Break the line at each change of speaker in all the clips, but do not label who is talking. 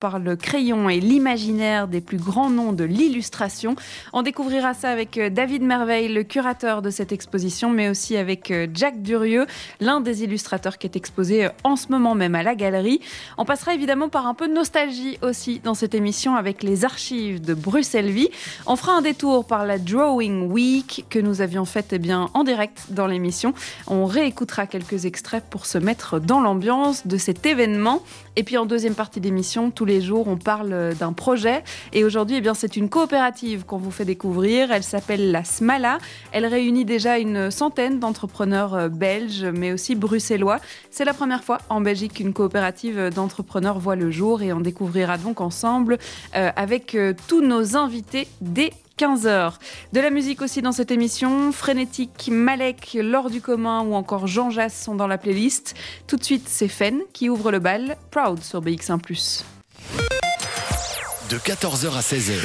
par le crayon et l'imaginaire des plus grands noms de l'illustration. On découvrira ça avec euh, David Merveille, le curateur de cette exposition, mais aussi avec euh, Jack Durieux, l'un des illustrateurs qui est exposé euh, en ce moment même à la galerie. On passera évidemment par un peu de nostalgie aussi dans cette émission avec les archives de Bruxelles Vie. On fera un détour par la Drawing Week que nous avions faite eh bien, en direct dans l'émission. On réécoutera quelques extraits pour se mettre dans l'ambiance de cet événement. Et puis en deuxième partie d'émission, tous les jours, on parle d'un projet. Et aujourd'hui, eh c'est une coopérative qu'on vous fait découvrir. Elle s'appelle la Smala. Elle réunit déjà une centaine d'entrepreneurs euh, belges, mais aussi bruxellois. C'est la première fois en Belgique qu'une coopérative d'entrepreneurs voit le jour et on découvrira donc ensemble euh, avec euh, tous nos invités dès 15h. De la musique aussi dans cette émission. Frénétique, Malek, Laure du commun ou encore Jean Jass sont dans la playlist. Tout de suite, c'est Fen qui ouvre le bal. Proud sur BX1
de 14h à 16h.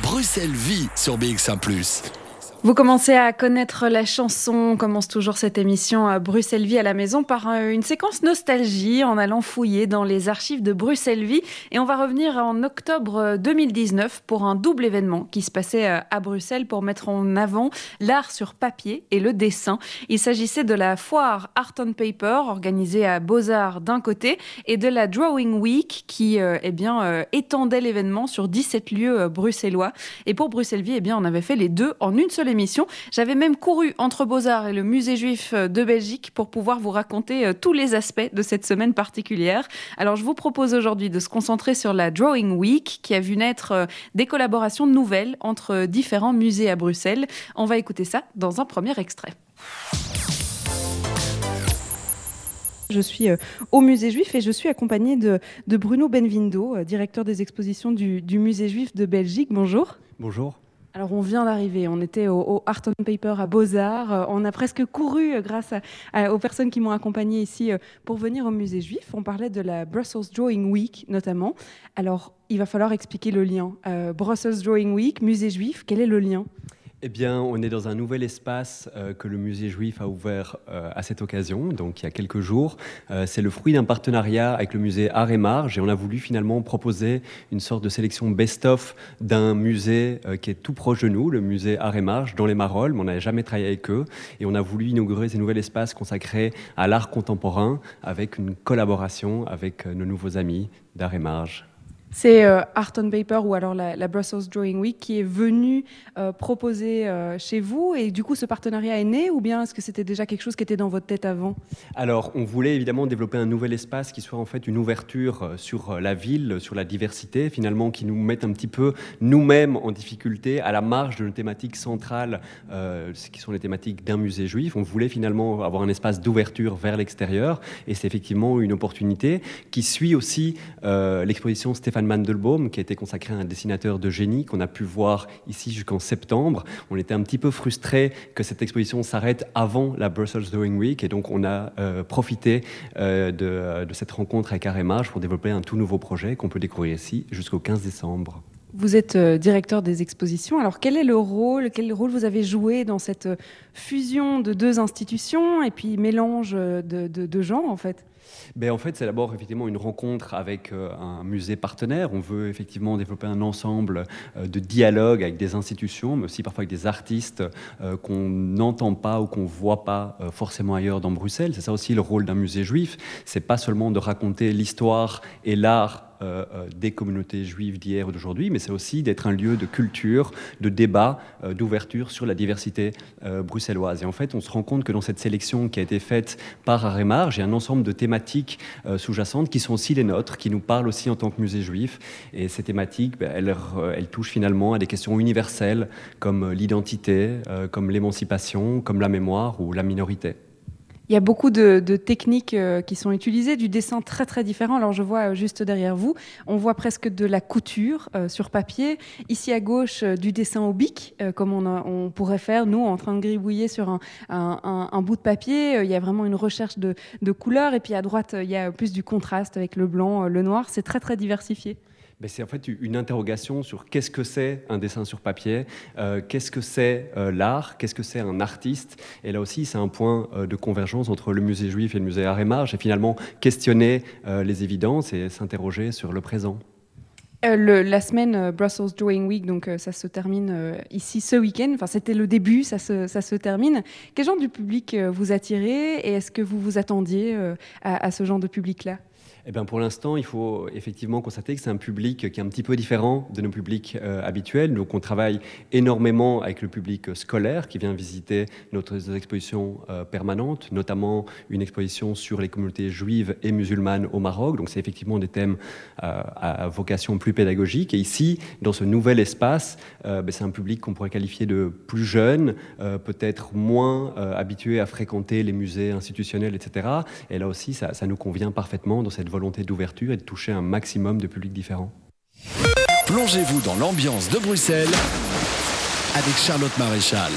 Bruxelles vit sur BX1 ⁇
vous commencez à connaître la chanson. On commence toujours cette émission à Bruxelles Vie à la maison par euh, une séquence nostalgie en allant fouiller dans les archives de Bruxelles Vie. Et on va revenir en octobre 2019 euh, pour un double événement qui se passait euh, à Bruxelles pour mettre en avant l'art sur papier et le dessin. Il s'agissait de la foire Art on Paper organisée à Beaux-Arts d'un côté et de la Drawing Week qui eh bien, étendait l'événement sur 17 lieux bruxellois. Et pour Bruxelles Vie, eh bien, on avait fait les deux en une seule J'avais même couru entre Beaux-Arts et le Musée juif de Belgique pour pouvoir vous raconter euh, tous les aspects de cette semaine particulière. Alors je vous propose aujourd'hui de se concentrer sur la Drawing Week qui a vu naître euh, des collaborations nouvelles entre différents musées à Bruxelles. On va écouter ça dans un premier extrait. Je suis euh, au musée juif et je suis accompagnée de, Bruno Benvindo, directeur des expositions du musée juif de Belgique. Bonjour.
Bonjour.
Alors on vient d'arriver, on était au, on Paper à Beaux-Arts, euh, on a presque couru euh, grâce aux personnes qui m'ont accompagné ici euh, pour venir au musée juif. On parlait de la Brussels Drawing Week notamment. Alors il va falloir expliquer le lien. Brussels Drawing Week, musée juif, quel est le lien?
Eh bien, on est dans un nouvel espace euh, que le musée juif a ouvert euh, à cette occasion, donc il y a quelques jours. Euh, c'est le fruit d'un partenariat avec le musée Art et Marge et on a voulu finalement proposer une sorte de sélection best-of d'un musée qui est tout proche de nous, le musée Art et Marge, dans les Marolles, mais on n'avait jamais travaillé avec eux. Et on a voulu inaugurer ces nouveaux espaces consacrés à l'art contemporain avec une collaboration avec nos nouveaux amis d'Art et Marge.
C'est euh, Art on Paper ou alors la, Brussels Drawing Week qui est venu euh, proposer euh, chez vous et du coup ce partenariat est né ou bien est-ce que c'était déjà quelque chose qui était dans votre tête avant?
Alors on voulait évidemment développer un nouvel espace qui soit en fait une ouverture sur la ville, sur la diversité finalement qui nous mette un petit peu nous-mêmes en difficulté à la marge de nos thématiques centrales qui sont les thématiques d'un musée juif. On voulait finalement avoir un espace d'ouverture vers l'extérieur et c'est effectivement une opportunité qui suit aussi l'exposition Stéphane Mandelbaum, qui a été consacré à un dessinateur de génie qu'on a pu voir ici jusqu'en septembre. On était un petit peu frustré que cette exposition s'arrête avant la Brussels Drawing Week, et donc on a euh, profité euh, de, cette rencontre avec Arémage pour développer un tout nouveau projet qu'on peut découvrir ici jusqu'au 15 décembre.
Vous êtes euh, directeur des expositions. Alors, quel est le rôle, quel rôle vous avez joué dans cette fusion de deux institutions et puis mélange de, de, de genres, en fait?
Ben, en fait, c'est d'abord effectivement une rencontre avec euh, un musée partenaire. On veut effectivement développer un ensemble euh, de dialogues avec des institutions, mais aussi parfois avec des artistes euh, qu'on n'entend pas ou qu'on voit pas forcément ailleurs dans Bruxelles. C'est ça aussi le rôle d'un musée juif. C'est pas seulement de raconter l'histoire et l'art euh, euh, des communautés juives d'hier ou d'aujourd'hui, mais c'est aussi d'être un lieu de culture, de débat, euh, d'ouverture sur la diversité bruxelloise. Et en fait, on se rend compte que dans cette sélection qui a été faite par Arémar, j'ai un ensemble de thématiques sous-jacentes qui sont aussi les nôtres, qui nous parlent aussi en tant que musée juif. Et ces thématiques, ben, elles, elles, touchent finalement à des questions universelles comme l'identité, comme l'émancipation, comme la mémoire ou la minorité.
Il y a beaucoup de, techniques euh, qui sont utilisées, du dessin très très différent. Alors je vois euh, juste derrière vous, on voit presque de la couture euh, sur papier. Ici à gauche, du dessin au bic, comme on, pourrait faire nous en train de gribouiller sur un, bout de papier. il y a vraiment une recherche de, de couleurs. Et puis à droite, il y a plus du contraste avec le blanc, le noir. C'est très très diversifié
c'est en fait une interrogation sur qu'est-ce que c'est un dessin sur papier, euh, qu'est-ce que c'est euh, l'art, qu'est-ce que c'est un artiste. Et là aussi, c'est un point euh, de convergence entre le musée juif et le musée Art et Marge, et finalement questionner les évidences et s'interroger sur le présent.
La semaine Brussels Drawing Week, donc ça se termine ici ce week-end. Enfin, c'était le début, ça se, ça se, termine. Quel genre du public vous attirez et est-ce que vous vous attendiez à ce genre de public-là?
Eh bien, pour l'instant, il faut effectivement constater que c'est un public qui est un petit peu différent de nos publics euh, habituels. Donc, on travaille énormément avec le public scolaire qui vient visiter notre expositions euh, permanentes, notamment une exposition sur les communautés juives et musulmanes au Maroc. Donc, c'est effectivement des thèmes euh, à vocation plus pédagogique. Et ici, dans ce nouvel espace, ben, c'est un public qu'on pourrait qualifier de plus jeune, peut-être moins habitué à fréquenter les musées institutionnels, etc. Et là aussi, ça, ça nous convient parfaitement dans cette volonté d'ouverture et de toucher un maximum de publics différents.
Plongez-vous dans l'ambiance de Bruxelles avec Charlotte Maréchal.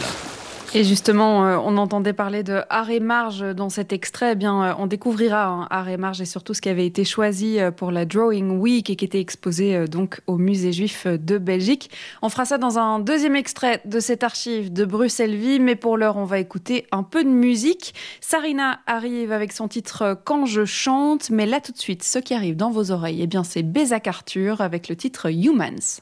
Et justement, euh, on entendait parler de Arrêt Marge dans cet extrait. Eh bien, euh, on découvrira hein, Arrêt Marge et surtout ce qui avait été choisi euh, pour la Drawing Week et qui était exposé donc au Musée Juif de Belgique. On fera ça dans un deuxième extrait de cette archive de Bruxelles Vie, mais pour l'heure, on va écouter un peu de musique. Sarina arrive avec son titre Quand je chante, mais là tout de suite, ce qui arrive dans vos oreilles, eh bien, c'est Bézac Arthur avec le titre Humans.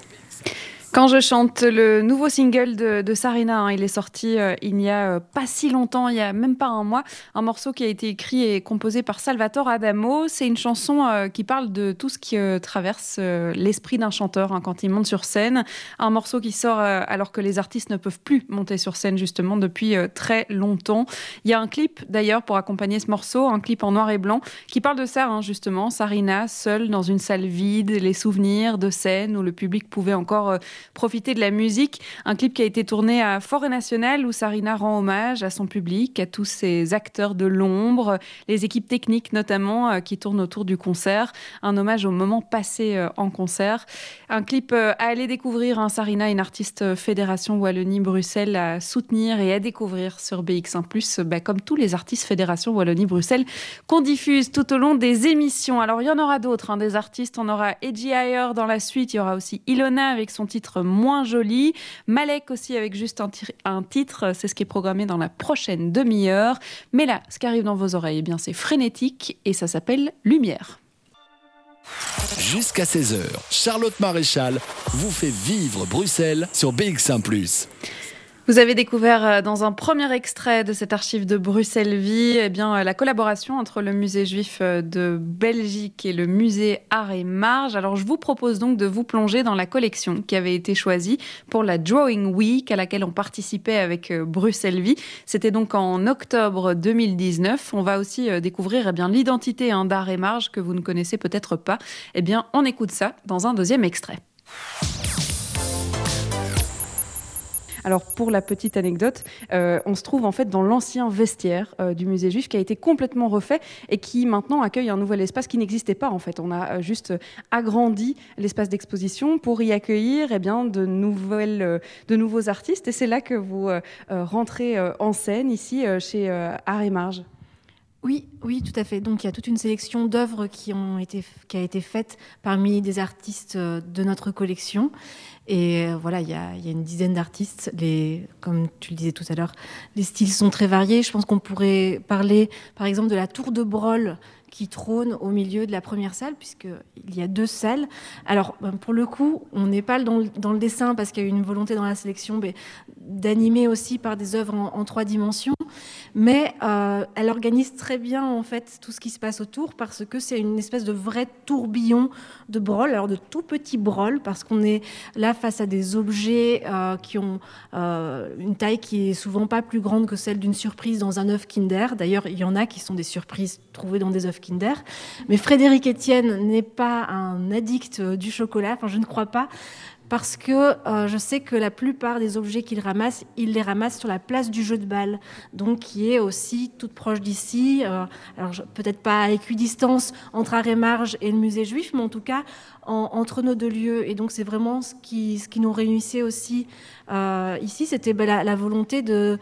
quand je chante le nouveau single de, Sarina, hein, il est sorti euh, il n'y a euh, pas si longtemps, il y a même pas un mois, un morceau qui a été écrit et composé par Salvatore Adamo. C'est une chanson euh, qui parle de tout ce qui traverse l'esprit d'un chanteur hein, quand il monte sur scène. Un morceau qui sort alors que les artistes ne peuvent plus monter sur scène justement depuis très longtemps. Il y a un clip d'ailleurs pour accompagner ce morceau, un clip en noir et blanc qui parle de ça hein, justement. Sarina seule dans une salle vide, les souvenirs de scène où le public pouvait encore profiter de la musique. Un clip qui a été tourné à Forêt Nationale où Sarina rend hommage à son public, à tous ces acteurs de l'ombre, les équipes techniques notamment euh, qui tournent autour du concert. Un hommage au moment passé euh, en concert. Un clip euh, à aller découvrir. Hein, Sarina, une artiste Fédération Wallonie-Bruxelles à soutenir et à découvrir sur BX1 bah, comme tous les artistes Fédération Wallonie-Bruxelles qu'on diffuse tout au long des émissions. Alors il y en aura d'autres, hein, des artistes. On aura Edgy Ayer dans la suite. Il y aura aussi Ilona avec son titre moins joli. Malek aussi avec juste un, un titre, c'est ce qui est programmé dans la prochaine demi-heure. Mais là, ce qui arrive dans vos oreilles, eh bien c'est frénétique et ça s'appelle Lumière.
Jusqu'à 16h, Charlotte Maréchal vous fait vivre Bruxelles sur BX1 ⁇
vous avez découvert euh, dans un premier extrait de cette archive de Bruxelles Vie eh bien, euh, la collaboration entre le musée juif euh, de Belgique et le musée Art et Marge. Alors je vous propose donc de vous plonger dans la collection qui avait été choisie pour la Drawing Week à laquelle on participait avec Bruxelles Vie. C'était donc en octobre 2019. On va aussi découvrir eh bien, l'identité hein, d'Art et Marge que vous ne connaissez peut-être pas. Eh bien, on écoute ça dans un deuxième extrait. Alors pour la petite anecdote, euh, on se trouve en fait dans l'ancien vestiaire euh, du musée juif qui a été complètement refait et qui maintenant accueille un nouvel espace qui n'existait pas en fait. On a euh, juste agrandi l'espace d'exposition pour y accueillir eh bien, de, nouvelles, de nouveaux artistes et c'est là que vous rentrez en scène ici chez Art et Marge.
Oui, oui, tout à fait. Donc il y a toute une sélection d'œuvres qui, ont été, qui a été faite parmi des artistes de notre collection. Et euh, voilà, il y a, une dizaine d'artistes. comme tu le disais tout à l'heure, les styles sont très variés. Je pense qu'on pourrait parler, par exemple, de la tour de Brol qui trône au milieu de la première salle, puisqu'il y a deux salles. Alors, ben, pour le coup, on n'est pas dans le, dessin parce qu'il y a eu une volonté dans la sélection d'animer aussi par des œuvres en, trois dimensions, mais euh, elle organise très bien en fait tout ce qui se passe autour parce que c'est une espèce de vrai tourbillon de brol, alors de tout petits brol, parce qu'on est là face à des objets euh, qui ont euh, une taille qui est souvent pas plus grande que celle d'une surprise dans un œuf Kinder. D'ailleurs, il y en a qui sont des surprises trouvées dans des œufs Kinder. Mais Frédéric Etienne n'est pas un addict du chocolat, enfin je ne crois pas, parce que euh, je sais que la plupart des objets qu'il ramasse, il les ramasse sur la place du jeu de balle, donc qui est aussi toute proche d'ici. Euh, alors peut-être pas à équidistance entre Arrêt-Marge et le musée juif, mais en tout cas entre nos deux lieux. Et donc c'est vraiment ce qui, nous réunissait aussi euh, ici, c'était ben, la, volonté de,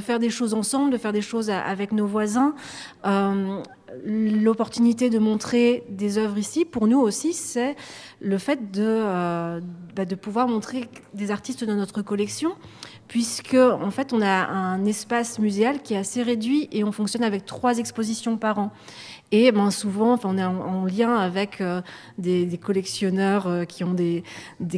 faire des choses ensemble, de faire des choses avec nos voisins l'opportunité de montrer des œuvres ici, pour nous aussi, c'est le fait de, euh, bah, de pouvoir montrer des artistes de notre collection, puisque en fait on a un espace muséal qui est assez réduit et on fonctionne avec trois expositions par an. Et ben, souvent, on est en, lien avec euh, des, collectionneurs euh, qui ont des,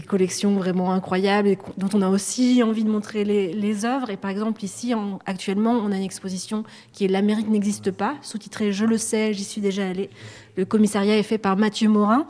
collections vraiment incroyables et dont on a aussi envie de montrer les, les œuvres. Et par exemple, ici, actuellement, on a une exposition qui est L'Amérique n'existe pas, sous-titrée Je le sais, j'y suis déjà allée. Le commissariat est fait par Mathieu Morin.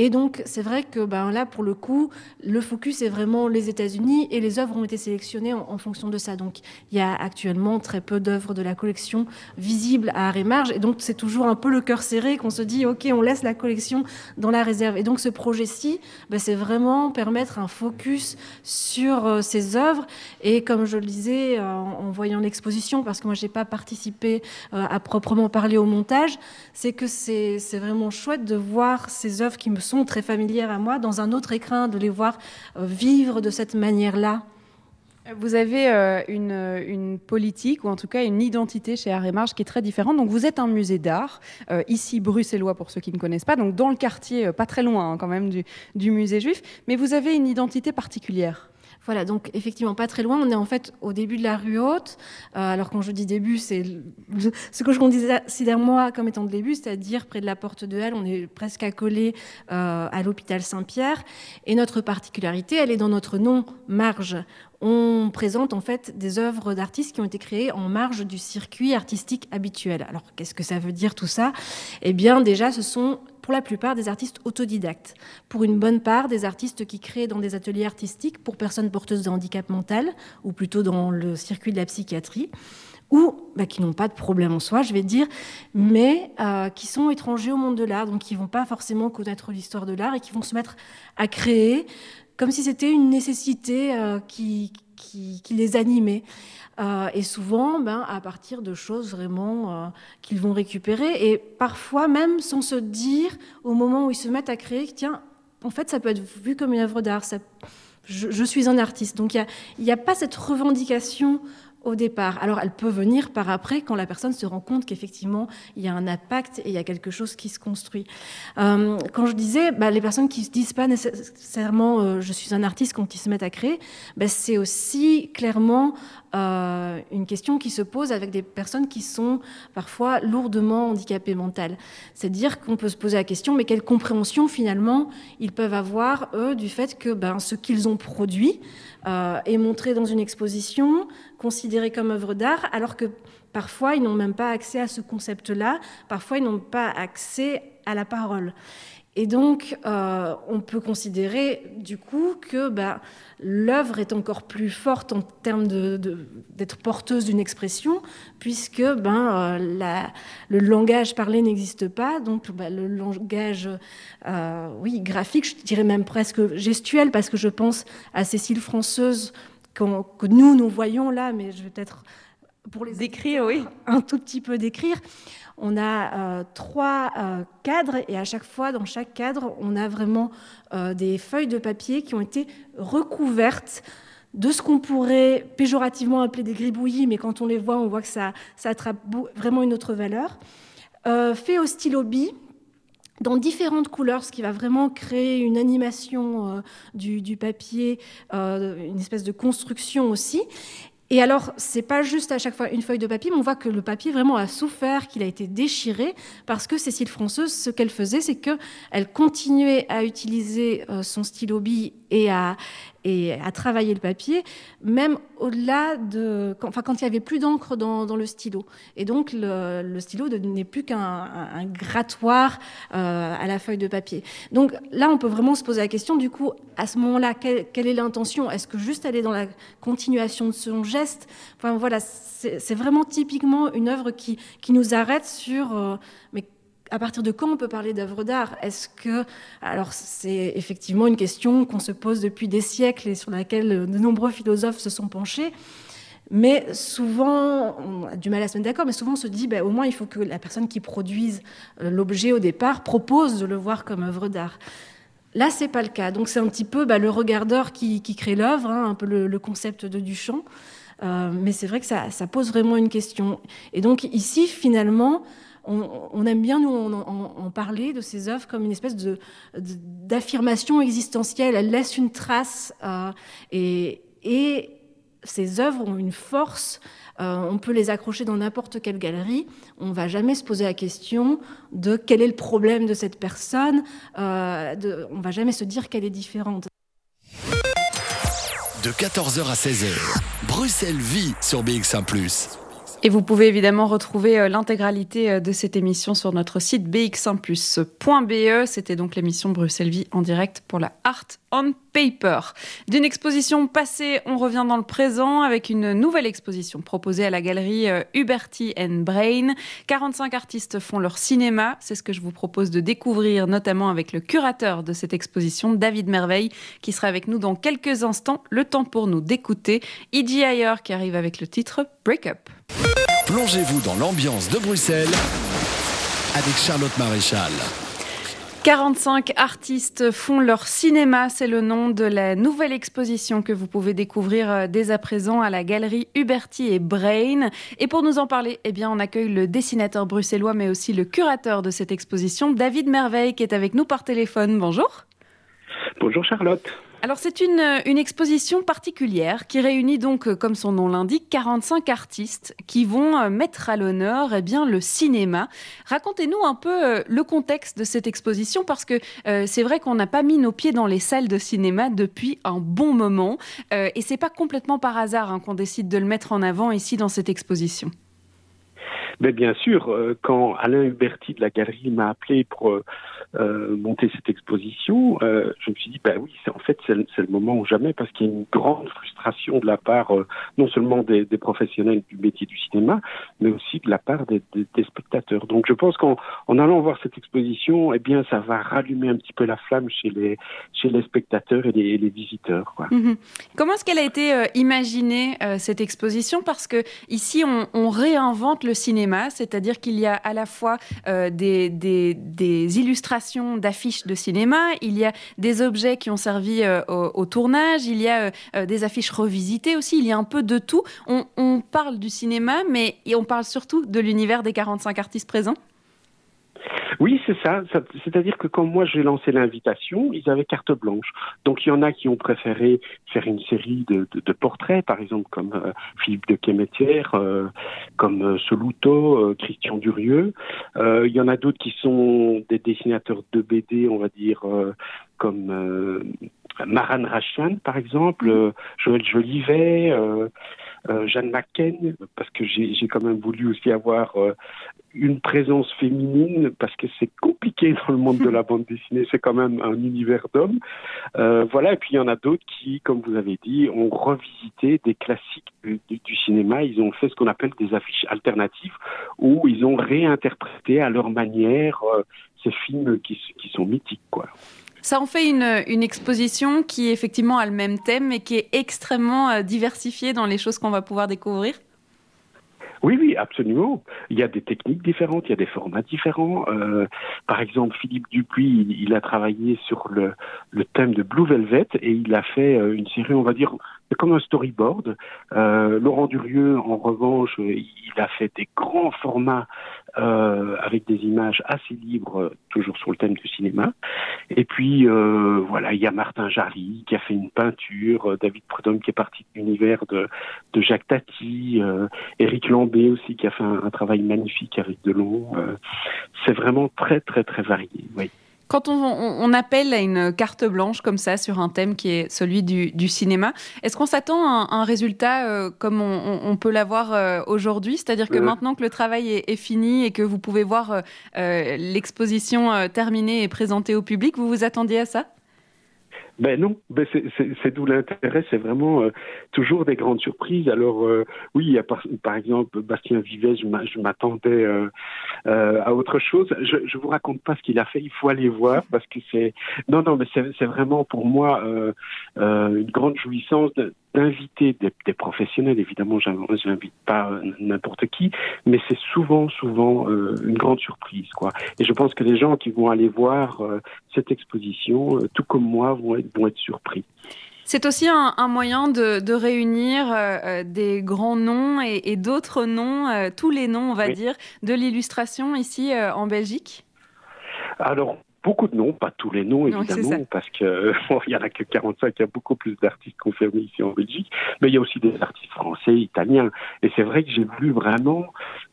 Et donc, c'est vrai que ben, là, pour le coup, le focus est vraiment les États-Unis et les œuvres ont été sélectionnées en, fonction de ça. Donc, il y a actuellement très peu d'œuvres de la collection visibles à Arrêt-Marge. Et donc, c'est toujours un peu le cœur serré qu'on se dit, OK, on laisse la collection dans la réserve. Et donc, ce projet-ci, ben, c'est vraiment permettre un focus sur euh, ces œuvres. Et comme je le disais euh, en voyant l'exposition, parce que moi, je n'ai pas participé euh, à proprement parler au montage, c'est que c'est vraiment chouette de voir ces œuvres qui me sont très familières à moi, dans un autre écrin, de les voir euh, vivre de cette manière-là.
Vous avez euh, une, une, politique, ou en tout cas une identité chez Arrêt Marge qui est très différente. Donc vous êtes un musée d'art, euh, ici bruxellois pour ceux qui ne connaissent pas, donc dans le quartier, pas très loin hein, quand même du, du musée juif, mais vous avez une identité particulière.
Voilà, donc effectivement pas très loin. On est en fait au début de la rue haute. Euh, alors quand je dis début, c'est ce que je considère moi comme étant le début, c'est-à-dire près de la porte de Halle. On est presque accolé euh, à l'hôpital Saint-Pierre. Et notre particularité, elle est dans notre nom marge on présente en fait des œuvres d'artistes qui ont été créées en marge du circuit artistique habituel. Alors qu'est-ce que ça veut dire tout ça? Eh bien déjà ce sont pour la plupart des artistes autodidactes, pour une bonne part des artistes qui créent dans des ateliers artistiques pour personnes porteuses de handicap mental, ou plutôt dans le circuit de la psychiatrie, ou bah, qui n'ont pas de problème en soi, je vais dire, mais euh, qui sont étrangers au monde de l'art, donc qui vont pas forcément connaître l'histoire de l'art et qui vont se mettre à créer comme si c'était une nécessité euh, qui, les animait. Euh, et souvent, ben, à partir de choses vraiment euh, qu'ils vont récupérer, et parfois même sans se dire, au moment où ils se mettent à créer, tiens, en fait, ça peut être vu comme une œuvre d'art. Je, je, suis un artiste. Donc, il n'y a, pas cette revendication au départ. Alors elle peut venir par après quand la personne se rend compte qu'effectivement il y a un impact et il y a quelque chose qui se construit. Euh, quand je disais bah, les personnes qui se disent pas nécessairement euh, je suis un artiste quand ils se mettent à créer, bah, c'est aussi clairement euh, une question qui se pose avec des personnes qui sont parfois lourdement handicapées mentales. C'est-à-dire qu'on peut se poser la question, mais quelle compréhension finalement ils peuvent avoir, eux, du fait que ben, ce qu'ils ont produit euh, est montré dans une exposition, considéré comme œuvre d'art, alors que parfois ils n'ont même pas accès à ce concept-là, parfois ils n'ont pas accès à la parole. Et donc, euh, on peut considérer du coup que bah, l'œuvre est encore plus forte en termes d'être porteuse d'une expression, puisque ben, euh, le langage parlé n'existe pas, donc bah, le langage euh, oui, graphique, je dirais même presque gestuel, parce que je pense à Cécile Françeuse que nous, nous voyons là, mais je vais peut-être
pour les décrire, oui,
un tout petit peu décrire. On a euh, trois euh, cadres et à chaque fois, dans chaque cadre, on a vraiment euh, des feuilles de papier qui ont été recouvertes de ce qu'on pourrait péjorativement appeler des gribouillis, mais quand on les voit, on voit que ça, ça attrape vraiment une autre valeur. fait au stylo bi, dans différentes couleurs, ce qui va vraiment créer une animation du, du, papier, une espèce de construction aussi. Et alors, c'est pas juste à chaque fois une feuille de papier, mais on voit que le papier vraiment a souffert, qu'il a été déchiré, parce que Cécile Françeuse, ce qu'elle faisait, c'est qu'elle continuait à utiliser euh, son stylo bille et à, travailler le papier, même au-delà de, enfin, quand il y avait plus d'encre dans, dans, le stylo. Et donc le, le stylo n'est plus qu'un un, grattoir euh, à la feuille de papier. Donc là, on peut vraiment se poser la question, du coup, à ce moment-là, quelle, quelle, est l'intention? Est-ce que juste aller dans la continuation de son geste Enfin voilà, c'est vraiment typiquement une œuvre qui, qui nous arrête sur, euh, mais à partir de quand on peut parler d'œuvre d'art? Est-ce que, alors c'est effectivement une question qu'on se pose depuis des siècles et sur laquelle de nombreux philosophes se sont penchés. Mais souvent, on a du mal à se mettre d'accord, mais souvent on se dit, ben, au moins il faut que la personne qui produise euh, l'objet au départ propose de le voir comme œuvre d'art. Là, c'est pas le cas. Donc c'est un petit peu ben, le regardeur qui, crée l'œuvre, hein, un peu le, concept de Duchamp. Euh, mais c'est vrai que ça, pose vraiment une question. Et donc ici, finalement, on, aime bien nous en, parler de ces œuvres comme une espèce de, d'affirmation existentielle. Elle laisse une trace euh, et, ces œuvres ont une force. on peut les accrocher dans n'importe quelle galerie. On ne va jamais se poser la question de quel est le problème de cette personne. On ne va jamais se dire qu'elle est différente.
De 14h à 16h, Bruxelles vit sur BX1 ⁇
et vous pouvez évidemment retrouver euh, l'intégralité euh, de cette émission sur notre site bx1plus.be. C'était donc l'émission Bruxelles Vie en direct pour la Art on D'une exposition passée, on revient dans le présent avec une nouvelle exposition proposée à la galerie euh, Huberty and Brain. 45 artistes font leur cinéma. C'est ce que je vous propose de découvrir, notamment avec le curateur de cette exposition, David Merveille, qui sera avec nous dans quelques instants. Le temps pour nous d'écouter E.G. Ayer qui arrive avec le titre Break Up.
Plongez-vous dans l'ambiance de Bruxelles avec Charlotte Maréchal.
45 artistes font leur cinéma, c'est le nom de la nouvelle exposition que vous pouvez découvrir euh, dès à présent à la galerie Huberty et Brain. Et pour nous en parler, eh bien, on accueille le dessinateur bruxellois mais aussi le curateur de cette exposition, David Merveille, qui est avec nous par téléphone. Bonjour.
Bonjour Charlotte.
Alors c'est une, une, exposition particulière qui réunit donc, euh, comme son nom l'indique, 45 artistes qui vont euh, mettre à l'honneur eh bien, le cinéma. Racontez-nous un peu euh, le contexte de cette exposition parce que c'est vrai qu'on n'a pas mis nos pieds dans les salles de cinéma depuis un bon moment euh, et c'est pas complètement par hasard hein, qu'on décide de le mettre en avant ici dans cette exposition.
Bien sûr, quand Alain Huberti de la galerie m'a appelé pour euh, monter cette exposition, euh, je me suis dit, bah oui, en fait c'est le moment ou jamais parce qu'il y a une grande frustration de la part euh, non seulement des, professionnels du métier du cinéma, mais aussi de la part des, spectateurs. Donc je pense qu'en en allant voir cette exposition, eh bien ça va rallumer un petit peu la flamme chez les chez les spectateurs et les, visiteurs. Quoi.
Mmh. Comment est-ce qu'elle a été imaginée cette exposition? Parce que ici on, on réinvente le cinéma, c'est-à-dire qu'il y a à la fois des, des, des d'affiches de cinéma, il y a des objets qui ont servi euh, au, tournage, il y a euh, des affiches revisitées aussi, il y a un peu de tout. On, parle du cinéma, mais on parle surtout de l'univers des 45 artistes présents
oui, c'est ça. C'est-à-dire que quand moi j'ai lancé l'invitation, ils avaient carte blanche. Donc il y en a qui ont préféré faire une série de, portraits, par exemple comme euh, Philippe de Quémétière, euh, comme euh, Soluto, euh, Christian Durieux. il y en a d'autres qui sont des dessinateurs de BD, on va dire, comme Maran Rachian, par exemple, Joël Jolivet. Euh, Jeanne McCain, parce que j'ai quand même voulu aussi avoir euh, une présence féminine, parce que c'est compliqué dans le monde de la bande dessinée, c'est quand même un univers d'hommes. Euh, voilà, et puis il y en a d'autres qui, comme vous avez dit, ont revisité des classiques du, du cinéma, ils ont fait ce qu'on appelle des affiches alternatives, où ils ont réinterprété à leur manière ces films qui, qui sont mythiques. quoi.
Ça en fait une, exposition qui effectivement a le même thème et qui est extrêmement euh, diversifiée dans les choses qu'on va pouvoir découvrir.
Oui, oui, absolument. Il y a des techniques différentes, il y a des formats différents. Euh, par exemple, Philippe Dupuis, il, a travaillé sur le, thème de Blue Velvet et il a fait euh, une série, on va dire, comme un storyboard. Laurent Durieux, en revanche, il a fait des grands formats euh, avec des images assez libres, toujours sur le thème du cinéma. Et puis, euh, voilà, il y a Martin Jarry qui a fait une peinture, David Prudhomme qui est parti de l'univers de, de Jacques Tati, euh, Éric Lambé aussi qui a fait un, un travail magnifique avec Delon. Euh, C'est vraiment très, très, très varié, oui.
Quand on, on, appelle à une carte blanche comme ça sur un thème qui est celui du, du cinéma, est-ce qu'on s'attend à un, un résultat euh, comme on, on peut l'avoir euh, aujourd'hui? C'est-à-dire que euh... maintenant que le travail est, est, fini et que vous pouvez voir euh, l'exposition euh, terminée et présentée au public, vous vous attendiez à ça?
Ben non, ben c'est d'où l'intérêt, c'est vraiment euh, toujours des grandes surprises. Alors euh, oui, il y a par, exemple Bastien Vivet, je m'attendais euh, euh, à autre chose. Je, je vous raconte pas ce qu'il a fait, il faut aller voir parce que c'est non non, mais c'est vraiment pour moi euh, euh, une grande jouissance d'inviter des, des, professionnels. Évidemment, je n'invite pas n'importe qui, mais c'est souvent souvent une grande surprise quoi. Et je pense que les gens qui vont aller voir cette exposition, tout comme moi, vont être vont être surpris.
C'est aussi un, un, moyen de, de réunir euh, des grands noms et, et d'autres noms, euh, tous les noms, on va oui. dire, de l'illustration ici euh, en Belgique?
Alors, beaucoup de noms, pas tous les noms évidemment, parce que il y en a que 45, il y a beaucoup plus d'artistes confirmés ici en Belgique, mais il y a aussi des artistes français, italiens. Et c'est vrai que j'ai voulu vraiment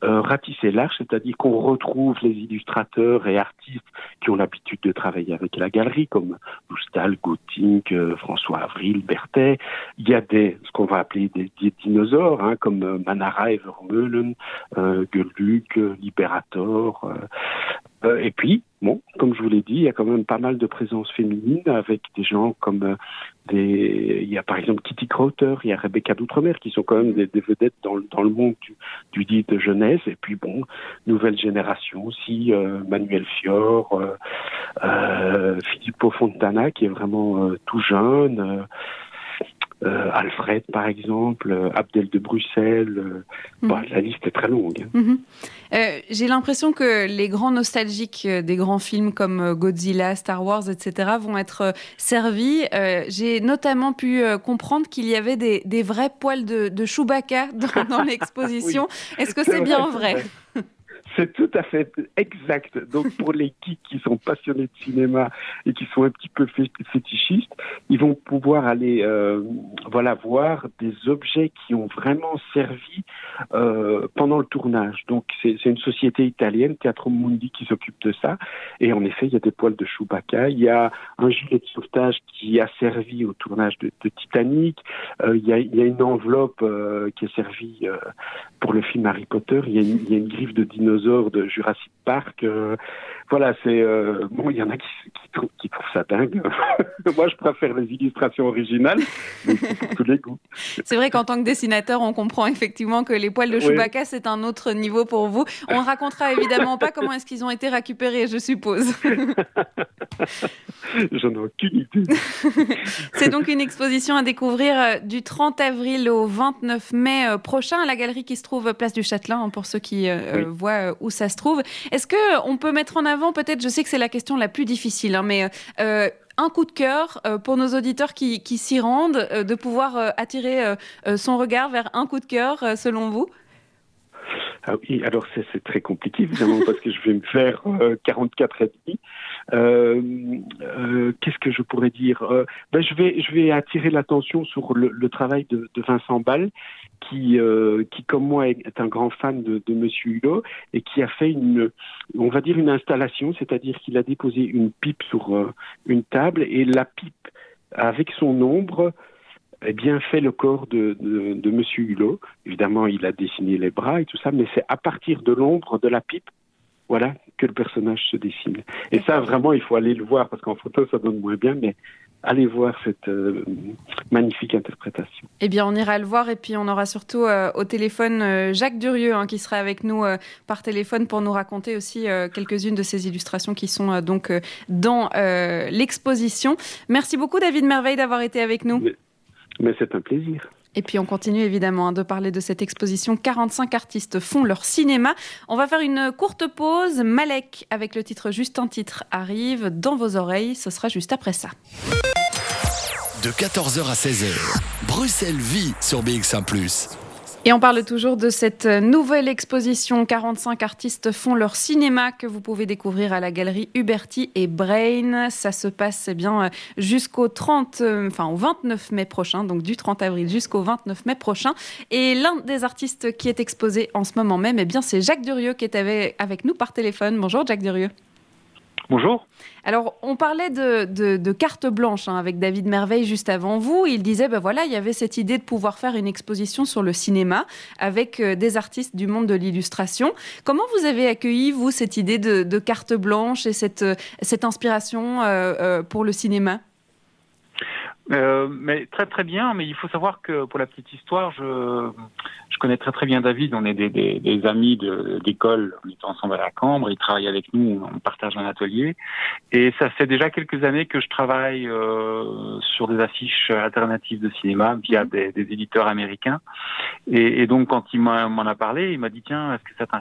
euh, ratisser large, c'est-à-dire qu'on retrouve les illustrateurs et artistes qui ont l'habitude de travailler avec la galerie, comme Loustal, Gautink, euh, François Avril, Berthet. Il y a des, ce qu'on va appeler des, dinosaures, hein, comme euh, Manara et Vermeulen, euh, Liberator. Et puis, bon, comme je vous l'ai dit, il y a quand même pas mal de présence féminine avec des gens comme des, il y a par exemple Kitty Crowther, il y a Rebecca d'Outremer qui sont quand même des, vedettes dans, dans, le monde du, du dit de jeunesse. Et puis bon, nouvelle génération aussi, Manuel Fior, euh, Filippo Fontana qui est vraiment tout jeune. Euh, Alfred, par exemple, euh, Abdel de Bruxelles. Euh, mhm. bah, la liste est très longue. Hein.
Mhm. J'ai l'impression que les grands nostalgiques des grands films comme Godzilla, Star Wars, etc., vont être servis. J'ai notamment pu comprendre qu'il y avait des, vrais poils de, Chewbacca dans, l'exposition. Est-ce que c'est bien vrai
c'est tout à fait exact. Donc pour les geeks qui sont passionnés de cinéma et qui sont un petit peu fétichistes, ils vont pouvoir aller euh, voilà voir des objets qui ont vraiment servi euh, pendant le tournage. Donc c'est une société italienne, Teatro Mundi, qui s'occupe de ça. Et en effet, il y a des poils de Chewbacca, il y a un gilet de sauvetage qui a servi au tournage de, Titanic, euh, il, y a, une enveloppe qui a servi euh, pour le film Harry Potter, il y a une, il y a une griffe de dinosaure de Jurassic Park. Euh, voilà, c'est euh, bon, il y en a qui, qui, trouvent, ça dingue. Moi, je préfère les illustrations originales, mais pour tous les goûts.
C'est vrai qu'en tant que dessinateur, on comprend effectivement que les poils de Chewbacca, c'est un autre niveau pour vous. On ne racontera évidemment pas comment est-ce qu'ils ont été récupérés, je suppose.
J'en ai aucune idée.
c'est donc une exposition à découvrir euh, du 30 avril au 29 mai prochain à la galerie qui se trouve place du Châtelain, hein, pour ceux qui voient où ça se trouve. Est-ce que on peut mettre en avant peut-être, je sais que c'est la question la plus difficile, hein, mais euh, un coup de cœur euh, pour nos auditeurs qui, s'y rendent, euh, de pouvoir attirer son regard vers un coup de cœur, selon vous?
Ah oui, alors c'est très compliqué évidemment parce que je vais me faire 44 et demi. Qu'est-ce que je pourrais dire ben, je vais attirer l'attention sur le, travail de, Vincent Ball qui, euh, qui comme moi, est un grand fan de, de Monsieur Hulot et qui a fait une, on va dire une installation, c'est-à-dire qu'il a déposé une pipe sur euh, une table et la pipe, avec son ombre, eh bien fait le corps de, de, de Monsieur Hulot. Évidemment, il a dessiné les bras et tout ça, mais c'est à partir de l'ombre de la pipe, voilà, que le personnage se dessine. Et ça, vraiment, il faut aller le voir parce qu'en photo, ça donne moins bien, mais allez voir cette euh, magnifique interprétation.
Eh bien, on ira le voir et puis on aura surtout euh, au téléphone euh, Jacques Durieux hein, qui sera avec nous par téléphone pour nous raconter aussi quelques-unes de ces illustrations qui sont donc dans l'exposition. Merci beaucoup David Merveille d'avoir été avec nous.
mais c'est un plaisir.
Et puis on continue évidemment hein, de parler de cette exposition 45 artistes font leur cinéma. On va faire une courte pause. Malek avec le titre Juste un titre arrive dans vos oreilles. Ce sera juste après ça.
De 14h à 16h, Bruxelles vit sur BX1 ⁇
et on parle toujours de cette nouvelle exposition 45 artistes font leur cinéma que vous pouvez découvrir à la galerie Huberti et Brain. Ça se passe eh bien jusqu'au 30 euh, enfin au 29 mai prochain, donc du 30 avril jusqu'au 29 mai prochain et l'un des artistes qui est exposé en ce moment même eh bien c'est Jacques Durieux qui est avec nous par téléphone. Bonjour Jacques Durieux.
Bonjour.
Alors, on parlait de, carte blanche hein, avec David Merveille juste avant vous. Il disait, ben voilà, il y avait cette idée de pouvoir faire une exposition sur le cinéma avec euh, des artistes du monde de l'illustration. Comment vous avez accueilli, vous, cette idée de, carte blanche et cette, euh, inspiration euh, pour le cinéma?
Euh, mais très très bien, mais il faut savoir que pour la petite histoire, je, je connais très très bien David, on est des, des, des amis d'école, on est ensemble à la Cambre, il travaille avec nous, on partage un atelier, et ça fait déjà quelques années que je travaille euh, sur des affiches alternatives de cinéma via mhm. des, des éditeurs américains, et, et, donc quand il m'en a parlé, il m'a dit tiens, est-ce que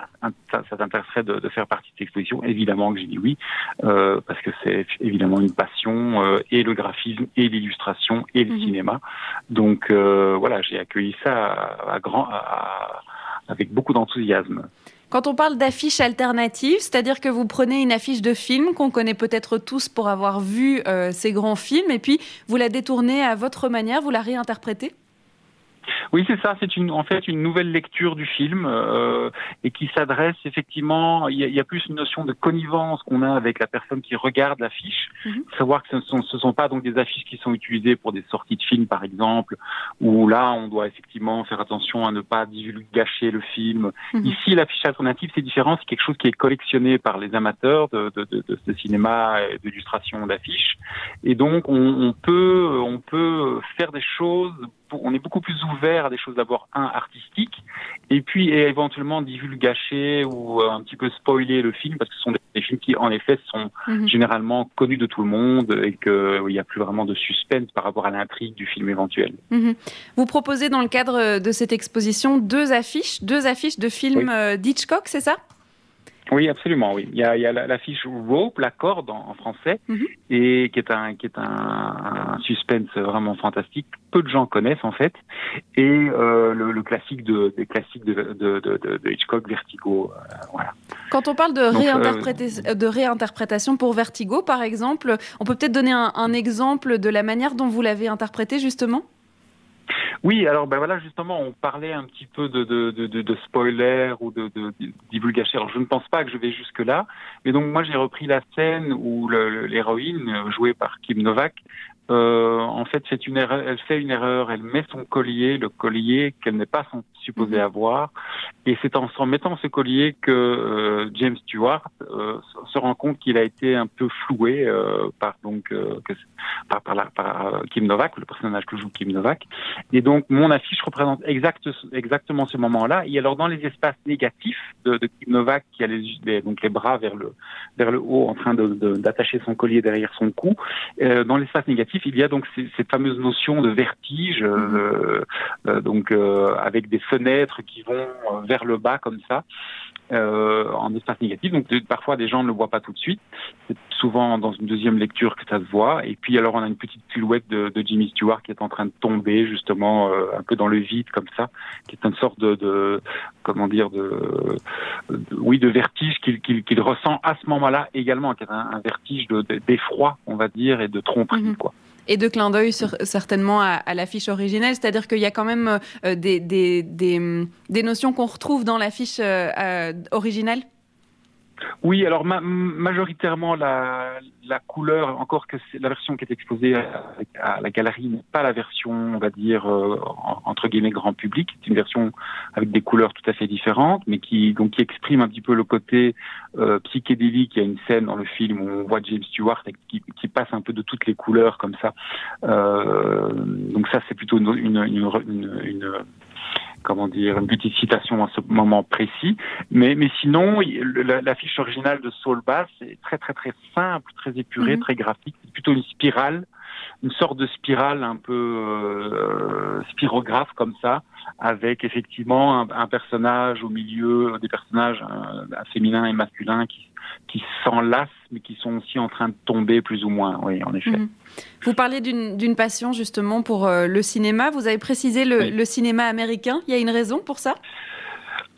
ça t'intéresserait de, de, faire partie de cette exposition? Évidemment que j'ai dit oui, euh, parce que c'est évidemment une passion, euh, et le graphisme et l'illustration et le mhm. cinéma. Donc euh, voilà, j'ai accueilli ça à, grand, avec beaucoup d'enthousiasme.
Quand on parle d'affiches alternatives, c'est-à-dire que vous prenez une affiche de film qu'on connaît peut-être tous pour avoir vu ces grands films, et puis vous la détournez à votre manière, vous la réinterprétez?
Oui, c'est ça. C'est une, en fait une nouvelle lecture du film euh, et qui s'adresse effectivement. Il y, a, plus une notion de connivence qu'on a avec la personne qui regarde l'affiche. Mm Savoir que ce ne sont, ce sont pas donc des affiches qui sont utilisées pour des sorties de films, par exemple, où là on doit effectivement faire attention à ne pas gâcher le film. Mhm. Ici, l'affiche alternative, c'est différent. C'est quelque chose qui est collectionné par les amateurs de, de, de, de ce cinéma et d'illustration d'affiches. Et donc, on, on peut, on peut faire des choses on est beaucoup plus ouvert à des choses d'abord un artistiques et puis éventuellement divulgacher ou euh, un petit peu spoiler le film parce que ce sont des, films qui en effet sont mhm. généralement connus de tout le monde et qu'il n'y a plus vraiment de suspense par rapport à l'intrigue du film éventuel.
Mhm. Vous proposez dans le cadre de cette exposition deux affiches, deux affiches de films euh, d'Hitchcock, c'est ça?
Oui, absolument, oui. Il y a, il y a l'affiche Rope, la corde en, français, mhm. et qui est un qui est un, suspense vraiment fantastique. Peu de gens connaissent en fait, et euh, le, classique de des classiques de, de, de, Hitchcock, Vertigo, euh, voilà.
Quand on parle de, euh, de réinterprétation pour Vertigo, par exemple, on peut peut-être donner un, un exemple de la manière dont vous l'avez interprété justement?
Oui, alors ben voilà, justement, on parlait un petit peu de, de, de, de spoiler ou de, de, divulgation. Alors je ne pense pas que je vais jusque là, mais donc moi j'ai repris la scène où l'héroïne jouée par Kim Novak euh, en fait, c'est une erreur, elle fait une erreur, elle met son collier, le collier qu'elle n'est pas supposée mhm. avoir, et c'est en, en mettant ce collier que euh, James Stewart euh, se rend compte qu'il a été un peu floué euh, par donc euh, par, par, la, par Kim Novak, le personnage que joue Kim Novak, et donc mon affiche représente exact, exactement ce moment-là. Et alors dans les espaces négatifs de, de Kim Novak, qui a les, donc les bras vers le vers le haut, en train d'attacher de, son collier derrière son cou, dans l'espace négatif il y a donc cette fameuse notion de vertige, euh, mhm. euh, donc euh, avec des fenêtres qui vont vers le bas comme ça. En espace négatif. Donc parfois des gens ne le voient pas tout de suite. C'est souvent dans une deuxième lecture que ça se voit. Et puis alors on a une petite silhouette de, de Jimmy Stewart qui est en train de tomber justement un peu dans le vide comme ça, qui est une sorte de, de comment dire de, oui de vertige qu'il qu'il ressent à ce moment-là également, qui est un, vertige d'effroi on va dire et de tromperie mhm. quoi
et de clin d'œil certainement à, l'affiche originelle, c'est-à-dire qu'il y a quand même euh, des, des, des, notions qu'on retrouve dans l'affiche euh, euh, originale
oui, alors majoritairement la, la, couleur, encore que la version qui est exposée à, la galerie n'est pas la version, on va dire entre guillemets grand public. C'est une version avec des couleurs tout à fait différentes, mais qui donc qui exprime un petit peu le côté euh, psychédélique. Il y a une scène dans le film où on voit James Stewart qui, qui passe un peu de toutes les couleurs comme ça. Euh, donc ça, c'est plutôt une, une, une, une comment dire, une petite citation à ce moment précis. Mais, mais sinon, l'affiche originale de Soul Bass est très, très, très simple, très épurée, mhm. très graphique. C'est plutôt une spirale, une sorte de spirale un peu euh, spirographe comme ça, avec effectivement un, personnage au milieu, des personnages euh, féminins et masculins qui, qui s'enlacent, mais qui sont aussi en train de tomber plus ou moins, oui, en effet. Mhm.
Vous parlez d'une passion justement pour euh, le cinéma. Vous avez précisé le, cinéma américain. Il y a une raison pour ça?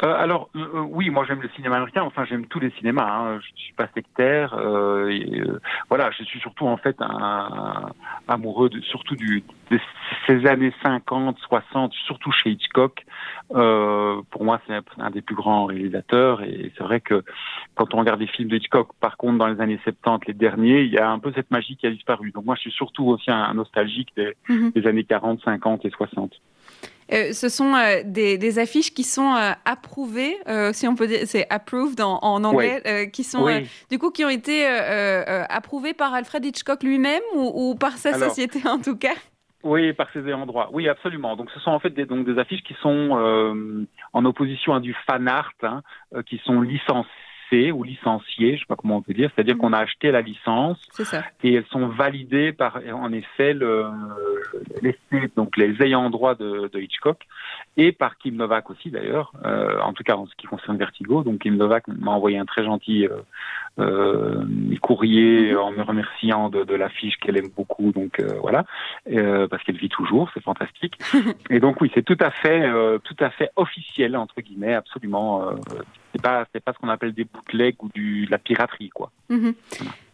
Euh, alors euh, oui, moi j'aime le cinéma américain. Enfin, j'aime tous les cinémas. Hein. Je suis pas sectaire. voilà, je suis surtout en fait un, amoureux de, surtout du, de ces années 50, 60, surtout chez Hitchcock. pour moi, c'est un des plus grands réalisateurs. Et c'est vrai que quand on regarde des films de Hitchcock, par contre, dans les années 70, les derniers, il y a un peu cette magie qui a disparu. Donc moi, je suis surtout aussi un nostalgique des, mhm. années 40, 50 et 60.
Euh, ce sont euh, des, affiches qui sont euh, approuvées, si on peut dire, c'est approved en, anglais, qui sont du coup qui ont été approuvées par Alfred Hitchcock lui-même ou, par sa société en tout cas?
Oui, par ses ayants droit. Oui, absolument. Donc, ce sont en fait des, donc, des affiches qui sont en opposition à du fan art, hein, qui sont licenciées ou licenciées, je ne sais pas comment on peut dire, c'est-à-dire mm. qu'on a acheté la licence et elles sont validées par, en effet, le, les, donc les ayants droit de, de, Hitchcock et par Kim Novak aussi d'ailleurs, euh, en tout cas en ce qui concerne Vertigo. Donc Kim Novak m'a envoyé un très gentil euh, euh, courrier mm-hmm. en me remerciant de, de l'affiche qu'elle aime beaucoup, donc euh, voilà, euh, parce qu'elle vit toujours, c'est fantastique. et donc oui, c'est tout à fait, tout à fait officiel entre guillemets, absolument c'est pas c'est pas ce qu'on appelle des bootlegs ou du de la piraterie quoi.
Mhm.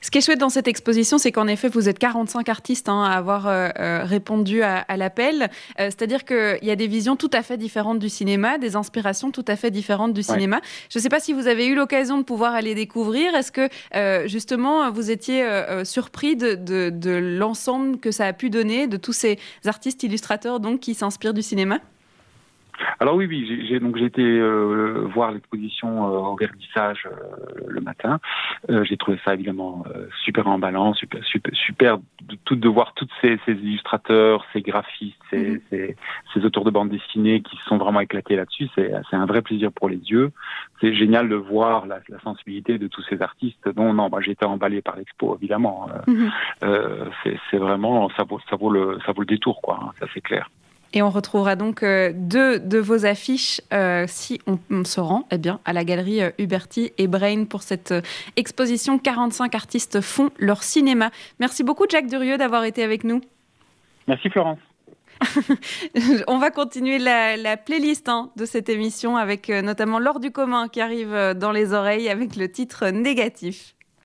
Ce qui est chouette dans cette exposition, c'est qu'en effet, vous êtes 45 artistes hein, à avoir euh, euh, répondu à, l'appel. Euh, c'est-à-dire qu'il y a des visions tout à fait différentes du cinéma, des inspirations tout à fait différentes du cinéma. Je ne sais pas si vous avez eu l'occasion de pouvoir aller découvrir. Est-ce que justement, vous étiez surpris de, de l'ensemble que ça a pu donner, de tous ces artistes illustrateurs donc, qui s'inspirent du cinéma?
Alors oui, oui, j'ai donc j'ai été euh, voir l'exposition euh, au vernissage euh, le matin. j'ai trouvé ça évidemment super emballant, super super super de, tout de voir tous ces, ces, illustrateurs, ces graphistes, ces, mhm. ces, auteurs de bande dessinée qui se sont vraiment éclatés là-dessus. C'est un vrai plaisir pour les yeux. C'est génial de voir la, la, sensibilité de tous ces artistes. Non, non, j'ai été emballé par l'expo évidemment. Mhm. c'est vraiment ça vaut ça vaut le ça vaut le détour quoi. Hein, ça c'est clair.
Et on retrouvera donc euh, deux de vos affiches euh, si on, se rend eh bien, à la galerie euh, Huberti et Brain pour cette exposition 45 artistes font leur cinéma. Merci beaucoup Jacques Durieux d'avoir été avec nous.
Merci Florence.
on va continuer la, playlist hein, de cette émission avec notamment L'or du commun qui arrive dans les oreilles avec le titre négatif.